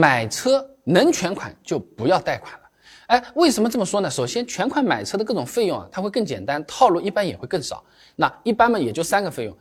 买车能全款就不要贷款了。哎，为什么这么说呢？首先，全款买车的各种费用啊，它会更简单，套路一般也会更少。那一般嘛，也就三个费用：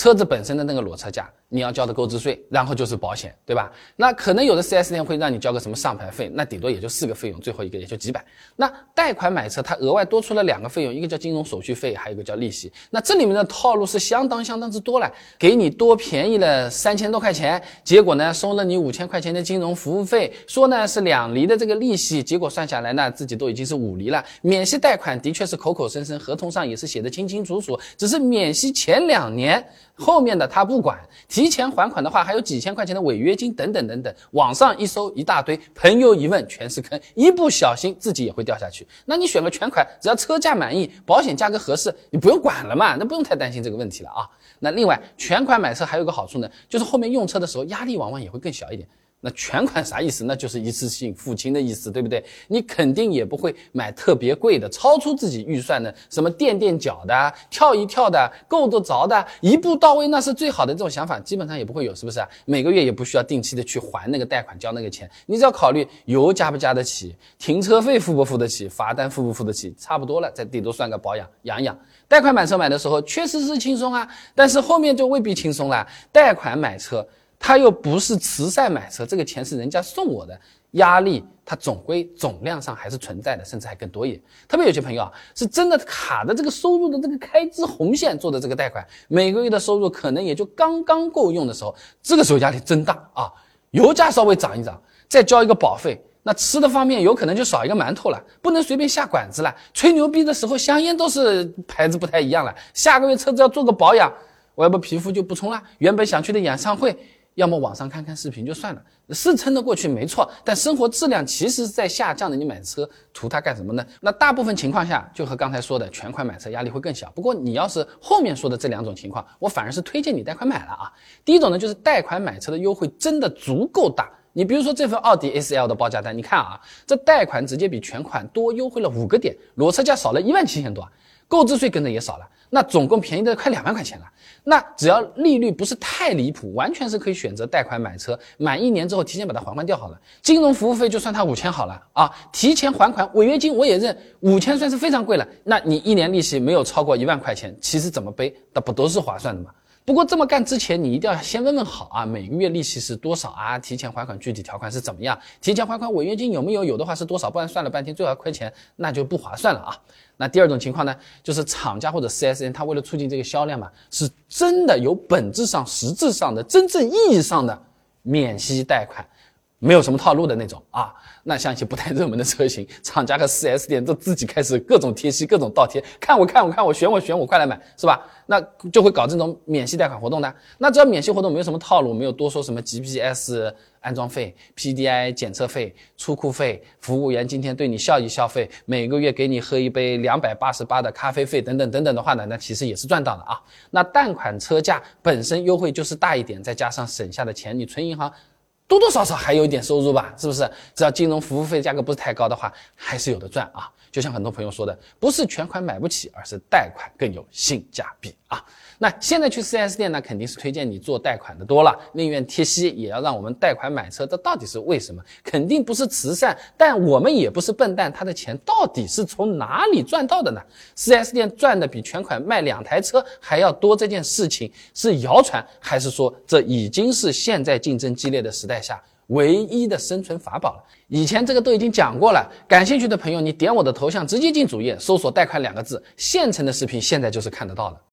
车子本身的那个裸车价。你要交的购置税，然后就是保险，对吧？那可能有的 4S 店会让你交个什么上牌费，那顶多也就四个费用，最后一个也就几百。那贷款买车，它额外多出了两个费用，一个叫金融手续费，还有一个叫利息。那这里面的套路是相当相当之多了，给你多便宜了三千多块钱，结果呢收了你五千块钱的金融服务费，说呢是两厘的这个利息，结果算下来呢自己都已经是五厘了。免息贷款的确是口口声声，合同上也是写的清清楚楚，只是免息前两年，后面的他不管。提前还款的话，还有几千块钱的违约金等等等等，网上一搜一大堆，朋友一问全是坑，一不小心自己也会掉下去。那你选个全款，只要车价满意，保险价格合适，你不用管了嘛，那不用太担心这个问题了啊。那另外，全款买车还有个好处呢，就是后面用车的时候压力往往也会更小一点。那全款啥意思？那就是一次性付清的意思，对不对？你肯定也不会买特别贵的、超出自己预算的，什么垫垫脚的、跳一跳的、够得着的，一步到位那是最好的。这种想法基本上也不会有，是不是？每个月也不需要定期的去还那个贷款、交那个钱，你只要考虑油加不加得起，停车费付不付得起，罚单付不付得起，差不多了，再顶多算个保养养养。贷款买车买的时候确实是轻松啊，但是后面就未必轻松了。贷款买车。他又不是慈善买车，这个钱是人家送我的，压力它总归总量上还是存在的，甚至还更多一点。特别有些朋友啊，是真的卡的这个收入的这个开支红线做的这个贷款，每个月的收入可能也就刚刚够用的时候，这个时候压力真大啊！油价稍微涨一涨，再交一个保费，那吃的方面有可能就少一个馒头了，不能随便下馆子了。吹牛逼的时候，香烟都是牌子不太一样了。下个月车子要做个保养，我要不皮肤就不冲了。原本想去的演唱会。要么网上看看视频就算了，是撑得过去没错，但生活质量其实是在下降的。你买车图它干什么呢？那大部分情况下，就和刚才说的全款买车压力会更小。不过你要是后面说的这两种情况，我反而是推荐你贷款买了啊。第一种呢，就是贷款买车的优惠真的足够大。你比如说这份奥迪 A4L 的报价单，你看啊，这贷款直接比全款多优惠了五个点，裸车价少了一万七千多，购置税跟着也少了。那总共便宜的快两万块钱了。那只要利率不是太离谱，完全是可以选择贷款买车，满一年之后提前把它还完掉好了。金融服务费就算它五千好了啊，提前还款，违约金我也认，五千算是非常贵了。那你一年利息没有超过一万块钱，其实怎么背，那不都是划算的吗？不过这么干之前，你一定要先问问好啊，每个月利息是多少啊？提前还款具体条款是怎么样？提前还款违约金有没有？有的话是多少？不然算了半天最后还亏钱，那就不划算了啊。那第二种情况呢，就是厂家或者 4S 店，他为了促进这个销量嘛，是真的有本质上、实质上的、真正意义上的免息贷款。没有什么套路的那种啊，那像一些不太热门的车型，厂家和 4S 店都自己开始各种贴息、各种倒贴，看我看我看我选我选我，快来买，是吧？那就会搞这种免息贷款活动的。那只要免息活动没有什么套路，没有多说什么 GPS 安装费、PDI 检测费、出库费、服务员今天对你笑一笑费，每个月给你喝一杯两百八十八的咖啡费等等等等的话呢，那其实也是赚到的啊。那贷款车价本身优惠就是大一点，再加上省下的钱，你存银行。多多少少还有一点收入吧，是不是？只要金融服务费价格不是太高的话，还是有的赚啊。就像很多朋友说的，不是全款买不起，而是贷款更有性价比啊。那现在去 4S 店呢，肯定是推荐你做贷款的多了，宁愿贴息也要让我们贷款买车，这到底是为什么？肯定不是慈善，但我们也不是笨蛋，他的钱到底是从哪里赚到的呢？4S 店赚的比全款卖两台车还要多，这件事情是谣传，还是说这已经是现在竞争激烈的时代下唯一的生存法宝了？以前这个都已经讲过了，感兴趣的朋友，你点我的头像，直接进主页，搜索“贷款”两个字，现成的视频现在就是看得到了。